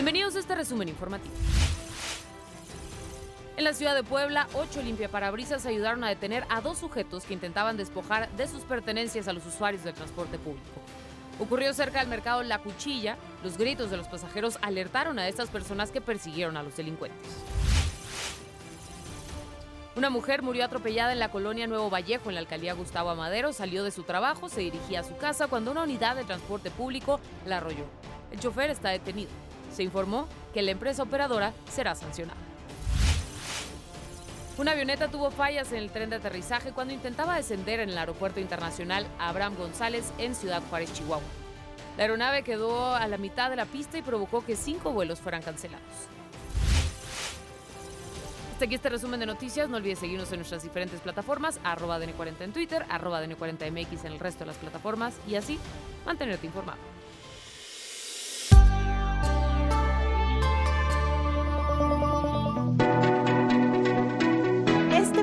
Bienvenidos a este resumen informativo. En la ciudad de Puebla, ocho limpiaparabrisas ayudaron a detener a dos sujetos que intentaban despojar de sus pertenencias a los usuarios del transporte público. Ocurrió cerca del mercado La Cuchilla. Los gritos de los pasajeros alertaron a estas personas que persiguieron a los delincuentes. Una mujer murió atropellada en la colonia Nuevo Vallejo, en la alcaldía Gustavo Amadero. Salió de su trabajo, se dirigía a su casa cuando una unidad de transporte público la arrolló. El chofer está detenido. Se informó que la empresa operadora será sancionada. Una avioneta tuvo fallas en el tren de aterrizaje cuando intentaba descender en el aeropuerto internacional Abraham González en Ciudad Juárez, Chihuahua. La aeronave quedó a la mitad de la pista y provocó que cinco vuelos fueran cancelados. Hasta aquí este resumen de noticias. No olvides seguirnos en nuestras diferentes plataformas, arroba DN40 en Twitter, arroba DN40MX en el resto de las plataformas y así mantenerte informado.